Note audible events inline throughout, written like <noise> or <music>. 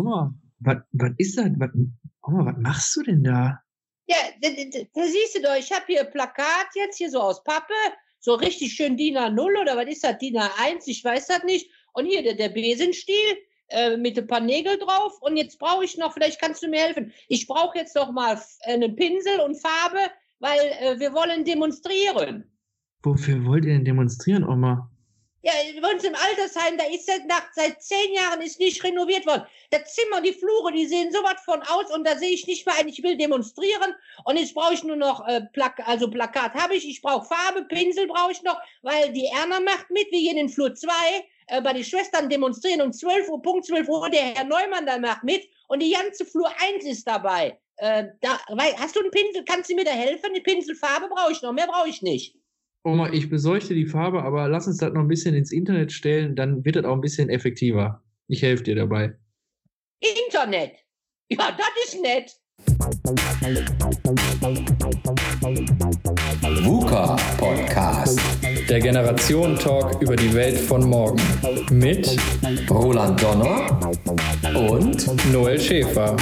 Oma, was, ist das? Was, Oma, was machst du denn da? Ja, da, da, da siehst du doch, ich habe hier ein Plakat jetzt hier so aus Pappe, so richtig schön DIN A0 oder was ist das, DIN A1, ich weiß das nicht. Und hier der, der Besenstiel äh, mit ein paar Nägel drauf. Und jetzt brauche ich noch, vielleicht kannst du mir helfen. Ich brauche jetzt noch mal f- einen Pinsel und Farbe, weil äh, wir wollen demonstrieren. Wofür wollt ihr denn demonstrieren, Oma? Ja, bei uns im Altersheim, da ist seit, nach, seit zehn Jahren ist nicht renoviert worden. Das Zimmer, die Flure, die sehen so was von aus und da sehe ich nicht mehr ein, ich will demonstrieren und jetzt brauche ich nur noch äh, Plak also Plakat habe ich, ich brauche Farbe, Pinsel brauche ich noch, weil die Erna macht mit, wir gehen in Flur 2 äh, bei den Schwestern demonstrieren um 12 Uhr, Punkt 12 Uhr, der Herr Neumann da macht mit und die ganze Flur 1 ist dabei. Äh, da, weil, hast du einen Pinsel, kannst du mir da helfen? Die Pinselfarbe brauche ich noch, mehr brauche ich nicht. Oma, ich besorgte die Farbe, aber lass uns das noch ein bisschen ins Internet stellen, dann wird das auch ein bisschen effektiver. Ich helfe dir dabei. Internet. Ja, das ist nett. VUCA Podcast. Der Generationen-Talk über die Welt von morgen. Mit Roland Donner und Noel Schäfer.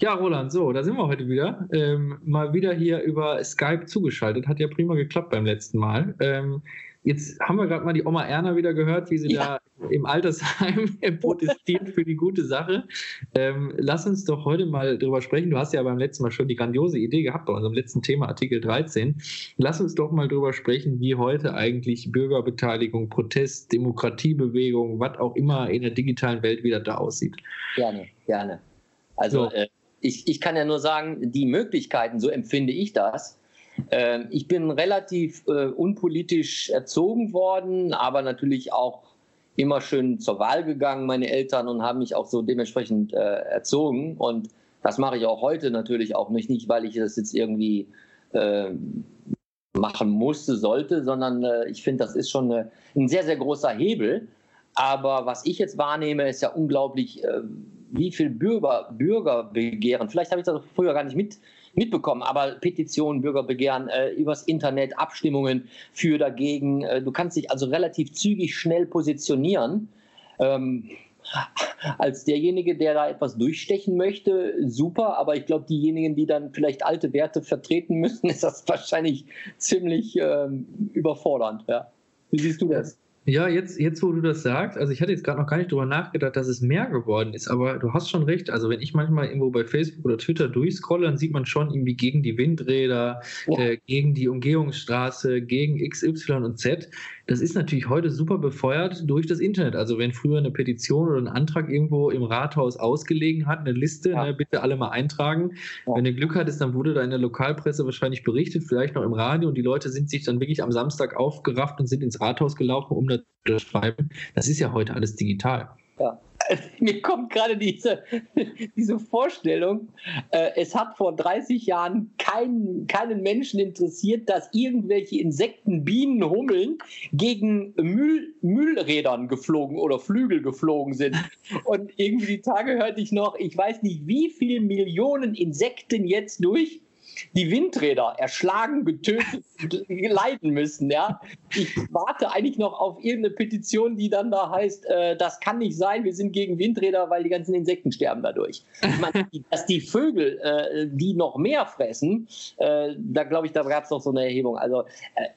Ja, Roland, so, da sind wir heute wieder. Ähm, mal wieder hier über Skype zugeschaltet. Hat ja prima geklappt beim letzten Mal. Ähm, jetzt haben wir gerade mal die Oma Erna wieder gehört, wie sie Ja. da im Altersheim <laughs> protestiert für die gute Sache. Ähm, lass uns doch heute mal drüber sprechen. Du hast ja beim letzten Mal schon die grandiose Idee gehabt bei unserem letzten Thema, Artikel 13. Lass uns doch mal drüber sprechen, wie heute eigentlich Bürgerbeteiligung, Protest, Demokratiebewegung, was auch immer in der digitalen Welt wieder da aussieht. Gerne, gerne. Also So. äh, ich, ich kann ja nur sagen, die Möglichkeiten, so empfinde ich das. Ähm, ich bin relativ äh, unpolitisch erzogen worden, aber natürlich auch immer schön zur Wahl gegangen, meine Eltern, und haben mich auch so dementsprechend äh, erzogen. Und das mache ich auch heute natürlich auch nicht, nicht weil ich das jetzt irgendwie äh, machen musste, sollte, sondern äh, ich finde, das ist schon eine, ein sehr, sehr großer Hebel. Aber was ich jetzt wahrnehme, ist ja unglaublich, äh, wie viel Bürger, Bürgerbegehren, vielleicht habe ich das früher gar nicht mit, mitbekommen, aber Petitionen, Bürgerbegehren äh, übers Internet, Abstimmungen für, dagegen. Äh, du kannst dich also relativ zügig schnell positionieren. Ähm, als derjenige, der da etwas durchstechen möchte, super, aber ich glaube, diejenigen, die dann vielleicht alte Werte vertreten müssen, <laughs> ist das wahrscheinlich ziemlich ähm, überfordernd. Ja. Wie siehst du das? Ja, jetzt, jetzt, wo du das sagst, also ich hatte jetzt gerade noch gar nicht drüber nachgedacht, dass es mehr geworden ist, aber du hast schon recht. Also wenn ich manchmal irgendwo bei Facebook oder Twitter durchscrolle, dann sieht man schon irgendwie gegen die Windräder, Ja. äh, gegen die Umgehungsstraße, gegen X, Y und Z. Das ist natürlich heute super befeuert durch das Internet. Also wenn früher eine Petition oder ein Antrag irgendwo im Rathaus ausgelegen hat, eine Liste, Ja. ne, bitte alle mal eintragen. Ja. Wenn du Glück hattest, dann wurde da in der Lokalpresse wahrscheinlich berichtet, vielleicht noch im Radio und die Leute sind sich dann wirklich am Samstag aufgerafft und sind ins Rathaus gelaufen, um das zu unterschreiben. Das ist ja heute alles digital. Mir kommt gerade diese, diese Vorstellung, äh, es hat vor 30 Jahren keinen, keinen Menschen interessiert, dass irgendwelche Insekten, Bienen, Hummeln gegen Müll, Müllrädern geflogen oder Flügel geflogen sind. Und irgendwie die Tage hörte ich noch, ich weiß nicht, wie viele Millionen Insekten jetzt durch die Windräder erschlagen, getötet, <laughs> leiden müssen. Ja? Ich warte eigentlich noch auf irgendeine Petition, die dann da heißt, äh, das kann nicht sein, wir sind gegen Windräder, weil die ganzen Insekten sterben dadurch. Ich meine, <laughs> dass die Vögel, äh, die noch mehr fressen, äh, da glaube ich, da gab es noch so eine Erhebung. Also,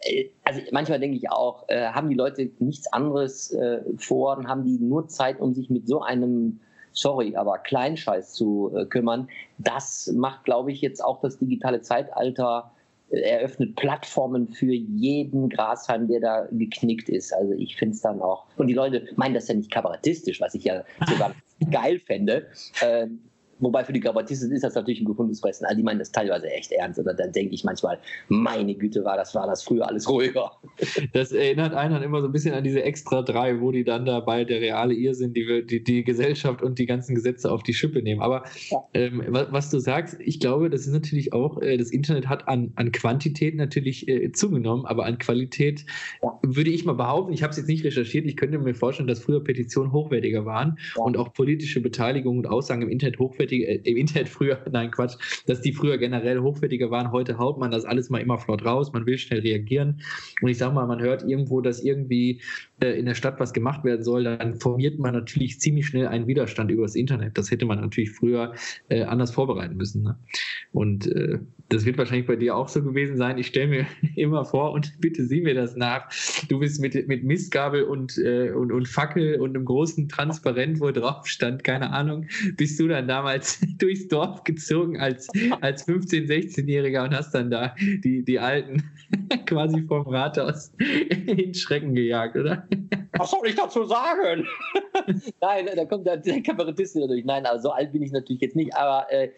äh, also manchmal denke ich auch, äh, haben die Leute nichts anderes äh, vor und haben die nur Zeit, um sich mit so einem sorry, aber Kleinscheiß zu äh, kümmern. Das macht, glaube ich, jetzt auch das digitale Zeitalter, äh, eröffnet Plattformen für jeden Grashalm, der da geknickt ist. Also ich finde es dann auch, und die Leute meinen das ja nicht kabarettistisch, was ich ja sogar <laughs> geil fände. Ähm, Wobei für die Kabarettisten ist das natürlich ein gefundenes Fressen. Also die meinen das teilweise echt ernst. Und dann denke ich manchmal, meine Güte, war das, war das früher alles ruhiger. Das erinnert einen dann immer so ein bisschen an diese Extra drei, wo die dann dabei der reale Irrsinn, die, die, die Gesellschaft und die ganzen Gesetze auf die Schippe nehmen. Aber Ja. ähm, was, was du sagst, ich glaube, das ist natürlich auch, äh, das Internet hat an, an Quantität natürlich äh, zugenommen, aber an Qualität Ja. würde ich mal behaupten, ich habe es jetzt nicht recherchiert, ich könnte mir vorstellen, dass früher Petitionen hochwertiger waren Ja. und auch politische Beteiligung und Aussagen im Internet hochwertiger hochwertiger, äh, im Internet früher, <laughs> nein Quatsch, dass die früher generell hochwertiger waren. Heute haut man das alles mal immer flott raus, man will schnell reagieren. Und ich sage mal, man hört irgendwo, dass irgendwie äh, in der Stadt was gemacht werden soll, dann formiert man natürlich ziemlich schnell einen Widerstand über das Internet. Das hätte man natürlich früher äh, anders vorbereiten müssen. Ne? Und äh, das wird wahrscheinlich bei dir auch so gewesen sein. Ich stelle mir <laughs> immer vor und <laughs> bitte sieh mir das nach. Du bist mit, mit Mistgabel und, äh, und, und Fackel und einem großen Transparent, wo drauf stand, keine Ahnung, bist du dann damals <laughs> durchs Dorf gezogen als, als 15-, 16-Jähriger und hast dann da die, die Alten <laughs> quasi vom Rathaus <laughs> in Schrecken gejagt, oder? <laughs> Was soll ich dazu sagen? Nein, da kommt der, der Kabarettist wieder durch. Nein, also so alt bin ich natürlich jetzt nicht, aber äh,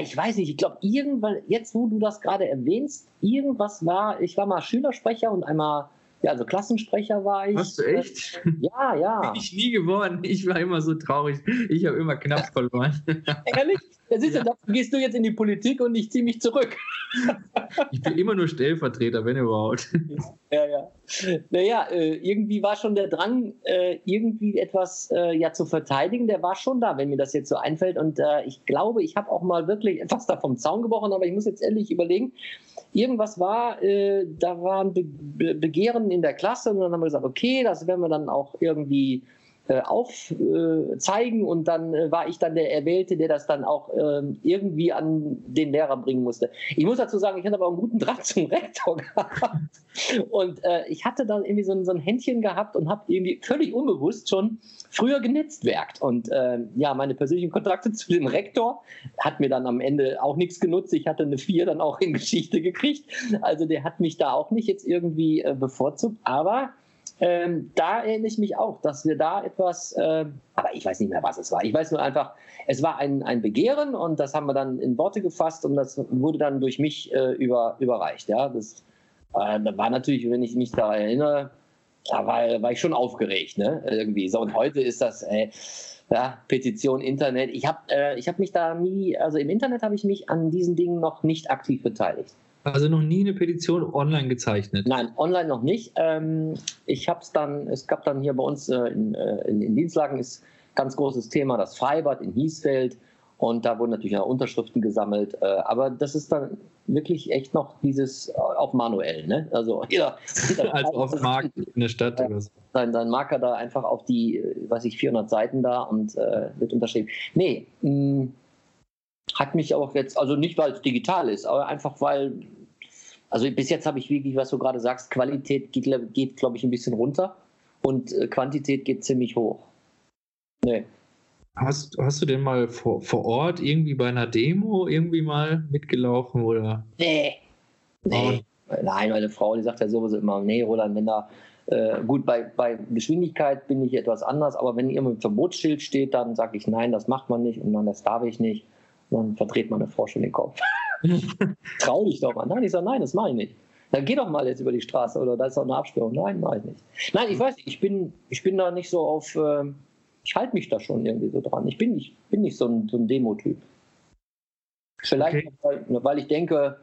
ich weiß nicht, ich glaube, irgendwann, jetzt wo du das gerade erwähnst, irgendwas war, ich war mal Schülersprecher und einmal ja, also Klassensprecher war ich. Hast du echt? Ja, ja. Bin ich nie geworden. Ich war immer so traurig. Ich habe immer knapp verloren. Ehrlich? Ja, siehst du, ja. dafür gehst du jetzt in die Politik und ich ziehe mich zurück. <laughs> Ich bin immer nur Stellvertreter, wenn überhaupt. Ja, ja. Naja, äh, irgendwie war schon der Drang, äh, irgendwie etwas äh, ja zu verteidigen, der war schon da, wenn mir das jetzt so einfällt. Und ich glaube, ich habe auch mal wirklich etwas da vom Zaun gebrochen, aber ich muss jetzt ehrlich überlegen, irgendwas war, da waren Begehren in der Klasse und dann haben wir gesagt, okay, das werden wir dann auch irgendwie aufzeigen äh, und dann äh, war ich dann der Erwählte, der das dann auch ähm, irgendwie an den Lehrer bringen musste. Ich muss dazu sagen, ich hatte aber einen guten Draht <laughs> zum Rektor gehabt und äh, ich hatte dann irgendwie so ein, so ein Händchen gehabt und habe irgendwie völlig unbewusst schon früher genetzwerkt und äh, ja, meine persönlichen Kontakte zu dem Rektor hat mir dann am Ende auch nichts genutzt. Ich hatte eine Vier dann auch in Geschichte gekriegt, also der hat mich da auch nicht jetzt irgendwie äh, bevorzugt, aber ähm, da erinnere ich mich auch, dass wir da etwas, äh, aber ich weiß nicht mehr, was es war. Ich weiß nur einfach, es war ein, ein Begehren und das haben wir dann in Worte gefasst und das wurde dann durch mich äh, über, überreicht. Ja, das äh, war natürlich, wenn ich mich da erinnere, da war, war ich schon aufgeregt, ne? Irgendwie. So, und heute ist das, äh, ja, Petition, Internet. Ich habe äh, hab mich da nie, also im Internet habe ich mich an diesen Dingen noch nicht aktiv beteiligt. Also noch nie eine Petition online gezeichnet? Nein, online noch nicht. Ähm, ich habe es dann, es gab dann hier bei uns äh, in, äh, in, in Dienstlagen ist ganz großes Thema das Freibad in Hiesfeld und da wurden natürlich auch Unterschriften gesammelt. Äh, aber das ist dann wirklich echt noch dieses äh, auch manuell, ne? Also <laughs> jeder, jeder <laughs> also auf Markt in der Stadt oder so. Sein, sein Marker da einfach auf die, äh, weiß ich, 400 Seiten da und äh, wird unterschrieben. Nee, mh, mm, hat mich auch jetzt, also nicht weil es digital ist, aber einfach weil, also bis jetzt habe ich wirklich, was du gerade sagst, Qualität geht, geht glaube ich, ein bisschen runter und äh, Quantität geht ziemlich hoch. Nee. Hast, hast du denn mal vor, vor Ort irgendwie bei einer Demo irgendwie mal mitgelaufen oder? Nee. Nee. Oh. Nein, meine Frau, die sagt ja sowieso immer, nee, Roland, wenn da äh, gut, bei, bei Geschwindigkeit bin ich etwas anders, aber wenn irgendwo ein Verbotsschild steht, dann sage ich, nein, das macht man nicht und nein, das darf ich nicht dann verdreht meine Frau schon den Kopf. <laughs> Trau dich doch mal. Nein, ich sage, nein, das mache ich nicht. Dann geh doch mal jetzt über die Straße oder da ist auch eine Absperrung. Nein, mache ich nicht. Nein, ich weiß, ich bin, ich bin da nicht so auf, äh, ich halte mich da schon irgendwie so dran. Ich bin nicht, bin nicht so ein, so ein Demo-Typ. Vielleicht, okay. weil, weil ich denke,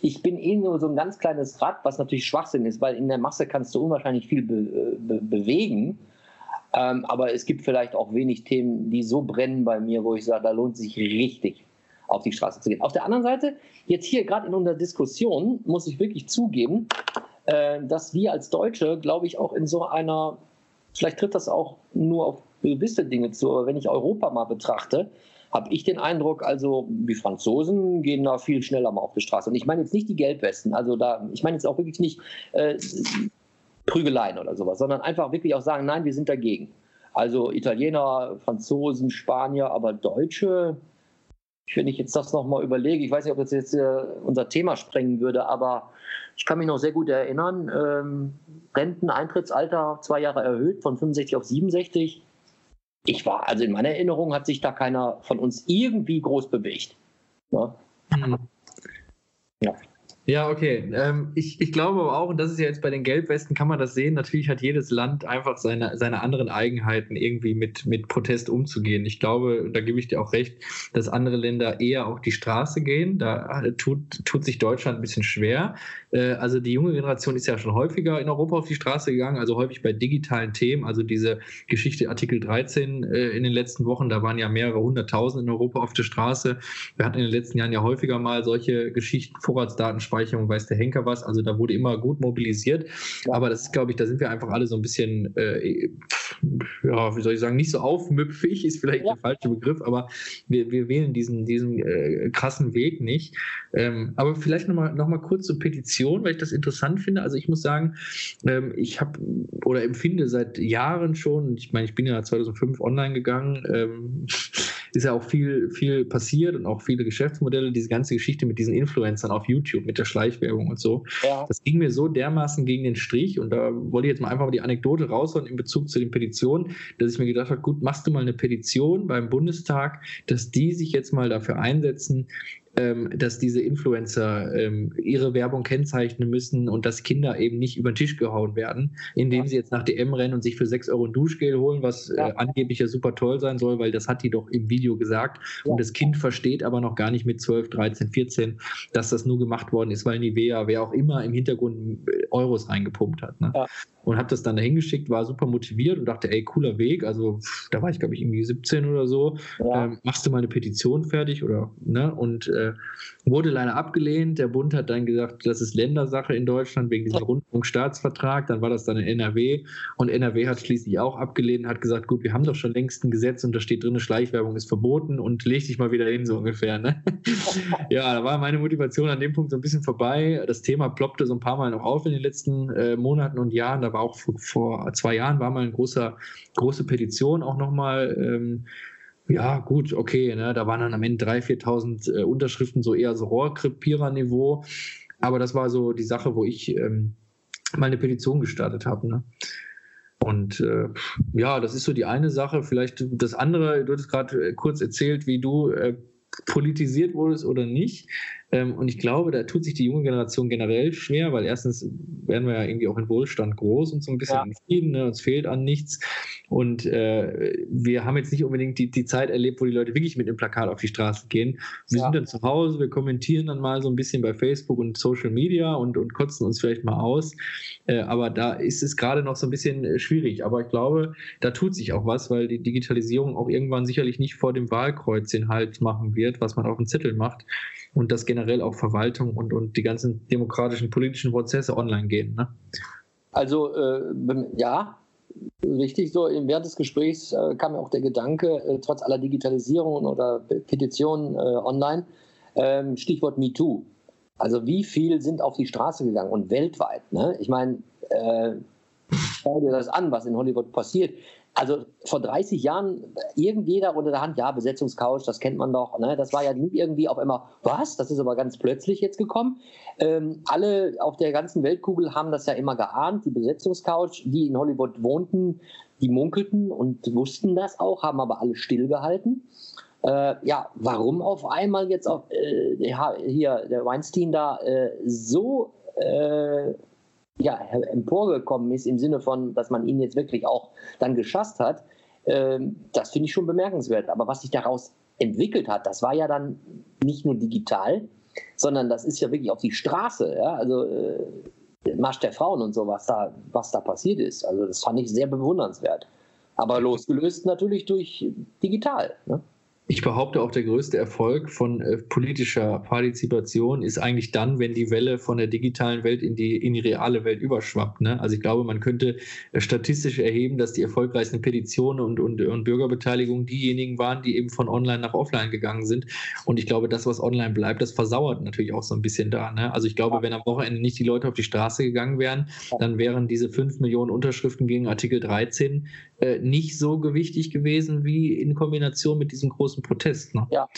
ich bin eh nur so ein ganz kleines Rad, was natürlich Schwachsinn ist, weil in der Masse kannst du unwahrscheinlich viel be be bewegen. Ähm, aber es gibt vielleicht auch wenig Themen, die so brennen bei mir, wo ich sage, da lohnt sich richtig auf die Straße zu gehen. Auf der anderen Seite, jetzt hier gerade in unserer Diskussion, muss ich wirklich zugeben, äh, dass wir als Deutsche, glaube ich, auch in so einer, vielleicht trifft das auch nur auf gewisse Dinge zu, aber wenn ich Europa mal betrachte, habe ich den Eindruck, also die Franzosen gehen da viel schneller mal auf die Straße. Und ich meine jetzt nicht die Gelbwesten, also da, ich meine jetzt auch wirklich nicht äh, Prügeleien oder sowas, sondern einfach wirklich auch sagen, nein, wir sind dagegen. Also Italiener, Franzosen, Spanier, aber Deutsche, wenn ich jetzt das nochmal überlege, ich weiß nicht, ob das jetzt äh, unser Thema sprengen würde, aber ich kann mich noch sehr gut erinnern, ähm, Renteneintrittsalter zwei Jahre erhöht von 65 auf 67. Ich war, also in meiner Erinnerung hat sich da keiner von uns irgendwie groß bewegt. Ne? Mhm. Ja. Ja, okay. Ähm, ich, ich glaube aber auch, und das ist ja jetzt bei den Gelbwesten, kann man das sehen, natürlich hat jedes Land einfach seine, seine anderen Eigenheiten, irgendwie mit, mit Protest umzugehen. Ich glaube, da gebe ich dir auch recht, dass andere Länder eher auf die Straße gehen. Da tut, tut sich Deutschland ein bisschen schwer. Äh, also die junge Generation ist ja schon häufiger in Europa auf die Straße gegangen, also häufig bei digitalen Themen. Also diese Geschichte Artikel 13 äh, in den letzten Wochen, da waren ja mehrere hunderttausend in Europa auf der Straße. Wir hatten in den letzten Jahren ja häufiger mal solche Geschichten, Vorratsdatenspeicherung Speicherung weiß der Henker was. Also da wurde immer gut mobilisiert. Aber das ist, glaube ich, da sind wir einfach alle so ein bisschen, äh, ja, wie soll ich sagen, nicht so aufmüpfig, ist vielleicht ja. der falsche Begriff, aber wir, wir wählen diesen, diesen äh, krassen Weg nicht. Ähm, aber vielleicht nochmal noch mal kurz zur Petition, weil ich das interessant finde. Also ich muss sagen, ähm, ich habe oder empfinde seit Jahren schon, ich meine, ich bin ja 2005 online gegangen, ähm, ist ja auch viel, viel passiert und auch viele Geschäftsmodelle, diese ganze Geschichte mit diesen Influencern auf YouTube, mit der Schleichwerbung und so. Ja. Das ging mir so dermaßen gegen den Strich und da wollte ich jetzt mal einfach mal die Anekdote raushauen in Bezug zu den Petitionen, dass ich mir gedacht habe, gut, machst du mal eine Petition beim Bundestag, dass die sich jetzt mal dafür einsetzen, ähm, dass diese Influencer ähm, ihre Werbung kennzeichnen müssen und dass Kinder eben nicht über den Tisch gehauen werden, indem ja. sie jetzt nach DM rennen und sich für 6 Euro ein Duschgel holen, was ja. äh, angeblich ja super toll sein soll, weil das hat die doch im Video gesagt. Ja. Und das Kind versteht aber noch gar nicht mit 12, 13, 14, dass das nur gemacht worden ist, weil Nivea, wer auch immer im Hintergrund äh, Euros reingepumpt hat. Ne? Und habe das dann dahin geschickt, war super motiviert und dachte, ey, cooler Weg. Also da war ich, glaube ich, irgendwie 17 oder so. Ja. Ähm, machst du mal eine Petition fertig oder ne? Und äh, wurde leider abgelehnt. Der Bund hat dann gesagt, das ist Ländersache in Deutschland wegen diesem Rundfunkstaatsvertrag. Dann war das dann in NRW und NRW hat schließlich auch abgelehnt, hat gesagt, gut, wir haben doch schon längst ein Gesetz und da steht drin, Schleichwerbung ist verboten und leg dich mal wieder hin, so ungefähr. Ne? <laughs> ja, da war meine Motivation an dem Punkt so ein bisschen vorbei. Das Thema ploppte so ein paar Mal noch auf in den letzten äh, Monaten und Jahren. Da war auch vor, vor, zwei Jahren war mal eine große, große Petition auch nochmal. Ähm, ja, gut, okay, ne, da waren dann am Ende 3.000, 4.000 äh, Unterschriften, so eher so Rohrkrepierer-Niveau. Aber das war so die Sache, wo ich ähm, mal Petition gestartet habe. Ne? Und äh, ja, das ist so die eine Sache. Vielleicht das andere, du hattest gerade äh, kurz erzählt, wie du äh, politisiert wurdest oder nicht. Ähm, und ich glaube, da tut sich die junge Generation generell schwer, weil erstens werden wir ja irgendwie auch in Wohlstand groß und so ein bisschen ja. in Frieden, ne? uns fehlt an nichts. Und äh, wir haben jetzt nicht unbedingt die, die Zeit erlebt, wo die Leute wirklich mit dem Plakat auf die Straße gehen. Wir ja. sind dann zu Hause, wir kommentieren dann mal so ein bisschen bei Facebook und Social Media und, und kotzen uns vielleicht mal aus. Äh, aber da ist es gerade noch so ein bisschen äh, schwierig. Aber ich glaube, da tut sich auch was, weil die Digitalisierung auch irgendwann sicherlich nicht vor dem Wahlkreuz den Halt machen wird, was man auf dem Zettel macht. Und das generell auch Verwaltung und, und die ganzen demokratischen politischen Prozesse online gehen. Ne? Also äh, ja, richtig so. Während des Gesprächs äh, kam mir auch der Gedanke, äh, trotz aller Digitalisierung oder Petitionen äh, online, ähm, Stichwort MeToo. Also wie viel sind auf die Straße gegangen und weltweit? Ne? Ich meine, äh, schau dir das an, was in Hollywood passiert. Also vor 30 Jahren, irgendjeder unter der Hand, ja, Besetzungscouch, das kennt man doch. Ne? Das war ja nie irgendwie auf einmal, was? Das ist aber ganz plötzlich jetzt gekommen. Ähm, alle auf der ganzen Weltkugel haben das ja immer geahnt, die Besetzungscouch, die in Hollywood wohnten, die munkelten und wussten das auch, haben aber alle stillgehalten. Äh, ja, warum auf einmal jetzt auf, äh, hier der Weinstein da äh, so äh, ja, emporgekommen ist, im Sinne von, dass man ihn jetzt wirklich auch dann geschasst hat, ähm, das finde ich schon bemerkenswert. Aber was sich daraus entwickelt hat, das war ja dann nicht nur digital, sondern das ist ja wirklich auf die Straße. Ja? Also äh, Marsch der Frauen und so, was da, was da passiert ist. Also das fand ich sehr bewundernswert. Aber losgelöst natürlich durch digital. Ne? Ich behaupte auch, der größte Erfolg von äh, politischer Partizipation ist eigentlich dann, wenn die Welle von der digitalen Welt in die, in die reale Welt überschwappt. Ne? Also ich glaube, man könnte äh, statistisch erheben, dass die erfolgreichsten Petitionen und, und, und Bürgerbeteiligung diejenigen waren, die eben von online nach offline gegangen sind. Und ich glaube, das, was online bleibt, das versauert natürlich auch so ein bisschen da. Ne? Also ich glaube, wenn am Wochenende nicht die Leute auf die Straße gegangen wären, dann wären diese fünf Millionen Unterschriften gegen Artikel 13 äh, nicht so gewichtig gewesen wie in Kombination mit diesem großen Protest. Ne? Ja,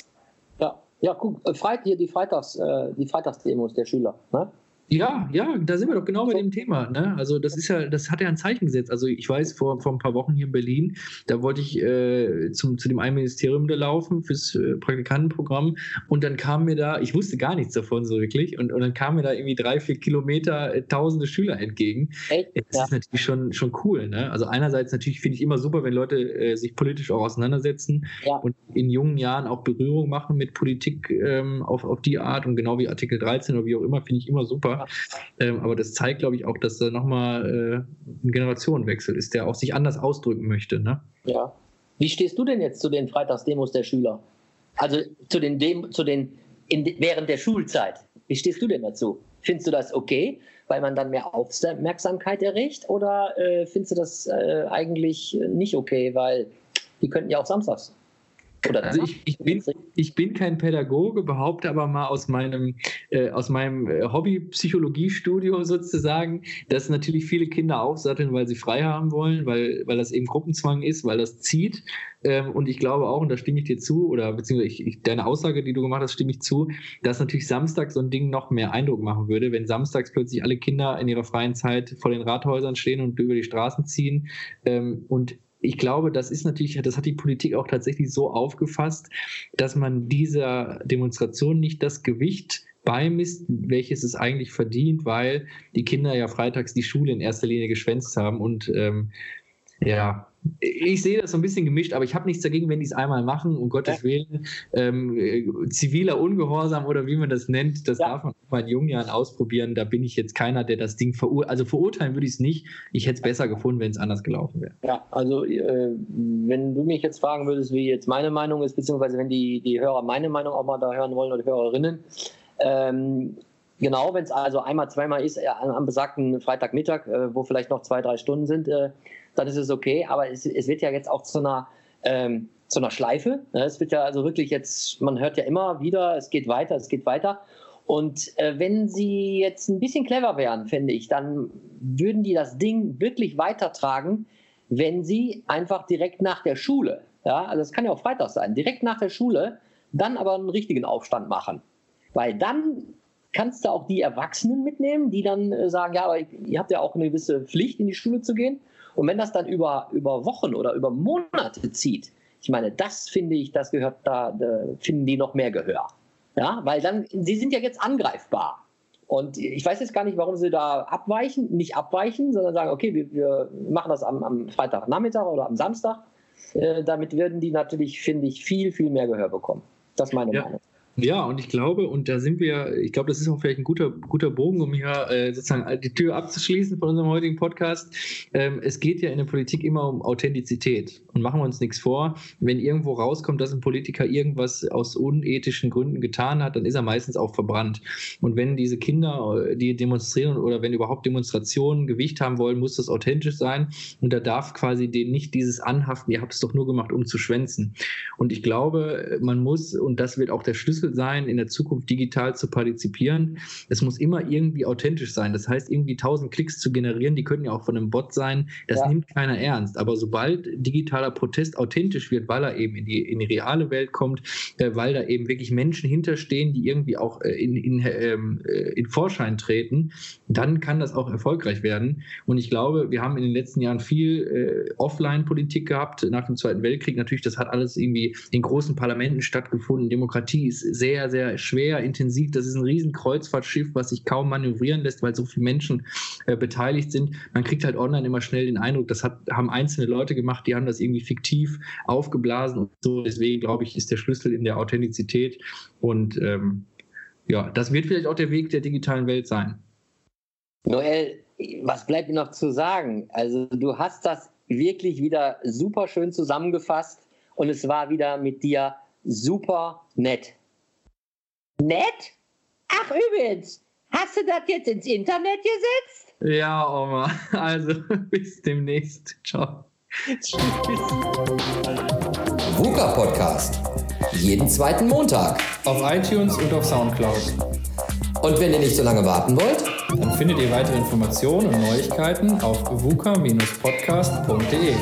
ja, ja, guck, äh, Freit, hier die, Freitags, äh, die Freitagsdemos der Schüler. Ne? Ja, ja, da sind wir doch genau bei dem Thema. Ne? Also das ist ja, das hat ja ein Zeichen gesetzt. Also ich weiß, vor, vor ein paar Wochen hier in Berlin, da wollte ich äh, zum, zu dem einen Ministerium da laufen fürs äh, Praktikantenprogramm und dann kam mir da, ich wusste gar nichts davon so wirklich, und, und dann kamen mir da irgendwie drei, vier Kilometer äh, tausende Schüler entgegen. Echt? Das Ja. ist natürlich schon, schon cool. Ne? Also einerseits natürlich finde ich immer super, wenn Leute äh, sich politisch auch auseinandersetzen Ja. und in jungen Jahren auch Berührung machen mit Politik ähm, auf, auf die Art und genau wie Artikel 13 oder wie auch immer, finde ich immer super. Ähm, aber das zeigt, glaube ich, auch, dass da nochmal äh, ein Generationenwechsel ist, der auch sich anders ausdrücken möchte. Ne? Ja. Wie stehst du denn jetzt zu den Freitagsdemos der Schüler? Also zu den Dem zu den in, während der Schulzeit. Wie stehst du denn dazu? Findest du das okay, weil man dann mehr Aufmerksamkeit erregt? Oder äh, findest du das äh, eigentlich nicht okay, weil die könnten ja auch samstags? Oder Also ich, ich, bin, ich bin kein Pädagoge, behaupte aber mal aus meinem, äh, aus meinem äh, Hobby-Psychologiestudium sozusagen, dass natürlich viele Kinder aufsatteln, weil sie frei haben wollen, weil, weil das eben Gruppenzwang ist, weil das zieht. Ähm, und ich glaube auch, und da stimme ich dir zu, oder beziehungsweise ich, ich, deine Aussage, die du gemacht hast, stimme ich zu, dass natürlich Samstag so ein Ding noch mehr Eindruck machen würde, wenn samstags plötzlich alle Kinder in ihrer freien Zeit vor den Rathäusern stehen und über die Straßen ziehen. Ähm, und ich glaube, das ist natürlich, das hat die Politik auch tatsächlich so aufgefasst, dass man dieser Demonstration nicht das Gewicht beimisst, welches es eigentlich verdient, weil die Kinder ja freitags die Schule in erster Linie geschwänzt haben und ähm, ja, ich sehe das so ein bisschen gemischt, aber ich habe nichts dagegen, wenn die es einmal machen, um Gottes Willen. Ähm, äh, ziviler Ungehorsam oder wie man das nennt, das Ja. darf man in jungen Jahren ausprobieren. Da bin ich jetzt keiner, der das Ding verurteilt. Also verurteilen würde ich es nicht. Ich hätte es besser gefunden, wenn es anders gelaufen wäre. Ja, also äh, wenn du mich jetzt fragen würdest, wie jetzt meine Meinung ist, beziehungsweise wenn die, die Hörer meine Meinung auch mal da hören wollen oder Hörerinnen, ähm, genau, wenn es also einmal, zweimal ist äh, am am besagten Freitagmittag, äh, wo vielleicht noch zwei, drei Stunden sind, äh, dann ist es okay, aber es, es wird ja jetzt auch zu einer ähm, zu einer Schleife. Ne? Es wird ja also wirklich jetzt, man hört ja immer wieder, es geht weiter, es geht weiter. Und äh, wenn sie jetzt ein bisschen clever wären, finde ich, dann würden die das Ding wirklich weitertragen, wenn sie einfach direkt nach der Schule, ja, also es kann ja auch Freitag sein, direkt nach der Schule, dann aber einen richtigen Aufstand machen. Weil dann kannst du auch die Erwachsenen mitnehmen, die dann äh, sagen, ja, aber ihr habt ja auch eine gewisse Pflicht, in die Schule zu gehen. Und wenn das dann über, über Wochen oder über Monate zieht, ich meine, das finde ich, das gehört da, da finden die noch mehr Gehör. Ja, weil dann, sie sind ja jetzt angreifbar. Und ich weiß jetzt gar nicht, warum sie da abweichen, nicht abweichen, sondern sagen, okay, wir, wir machen das am, am Freitagnachmittag oder am Samstag. Äh, damit werden die natürlich, finde ich, viel, viel mehr Gehör bekommen. Das ist meine Ja. Meinung. Ja, und ich glaube, und da sind wir, ich glaube, das ist auch vielleicht ein guter, guter Bogen, um hier äh, sozusagen die Tür abzuschließen von unserem heutigen Podcast. Ähm, es geht ja in der Politik immer um Authentizität. Und machen wir uns nichts vor, wenn irgendwo rauskommt, dass ein Politiker irgendwas aus unethischen Gründen getan hat, dann ist er meistens auch verbrannt. Und wenn diese Kinder, äh, die demonstrieren oder wenn überhaupt Demonstrationen Gewicht haben wollen, muss das authentisch sein. Und da darf quasi denen nicht dieses Anhaften, ihr habt es doch nur gemacht, um zu schwänzen. Und ich glaube, man muss, und das wird auch der Schlüssel sein, in der Zukunft digital zu partizipieren. Es muss immer irgendwie authentisch sein. Das heißt, irgendwie 1000 Klicks zu generieren, die könnten ja auch von einem Bot sein. Das Ja. nimmt keiner ernst. Aber sobald digitaler Protest authentisch wird, weil er eben in die, in die reale Welt kommt, äh, weil da eben wirklich Menschen hinterstehen, die irgendwie auch äh, in, in, ähm, äh, in Vorschein treten, dann kann das auch erfolgreich werden. Und ich glaube, wir haben in den letzten Jahren viel äh, Offline-Politik gehabt, nach dem Zweiten Weltkrieg. Natürlich, das hat alles irgendwie in großen Parlamenten stattgefunden. Demokratie ist sehr, sehr schwer, intensiv. Das ist ein riesen Kreuzfahrtschiff, was sich kaum manövrieren lässt, weil so viele Menschen äh, beteiligt sind. Man kriegt halt online immer schnell den Eindruck, das hat, haben einzelne Leute gemacht, die haben das irgendwie fiktiv aufgeblasen und so. Deswegen glaube ich, ist der Schlüssel in der Authentizität. Und ähm, ja, das wird vielleicht auch der Weg der digitalen Welt sein. Noel, was bleibt mir noch zu sagen? Also du hast das wirklich wieder super schön zusammengefasst und es war wieder mit dir super nett. Nett? Ach, übrigens, hast du das jetzt ins Internet gesetzt? Ja, Oma. <laughs> Also <laughs> bis demnächst. Ciao. VUCA Podcast. Jeden zweiten Montag. Auf iTunes und auf Soundcloud. Und wenn ihr nicht so lange warten wollt, Dann findet ihr weitere Informationen und Neuigkeiten auf vuca-podcast.de.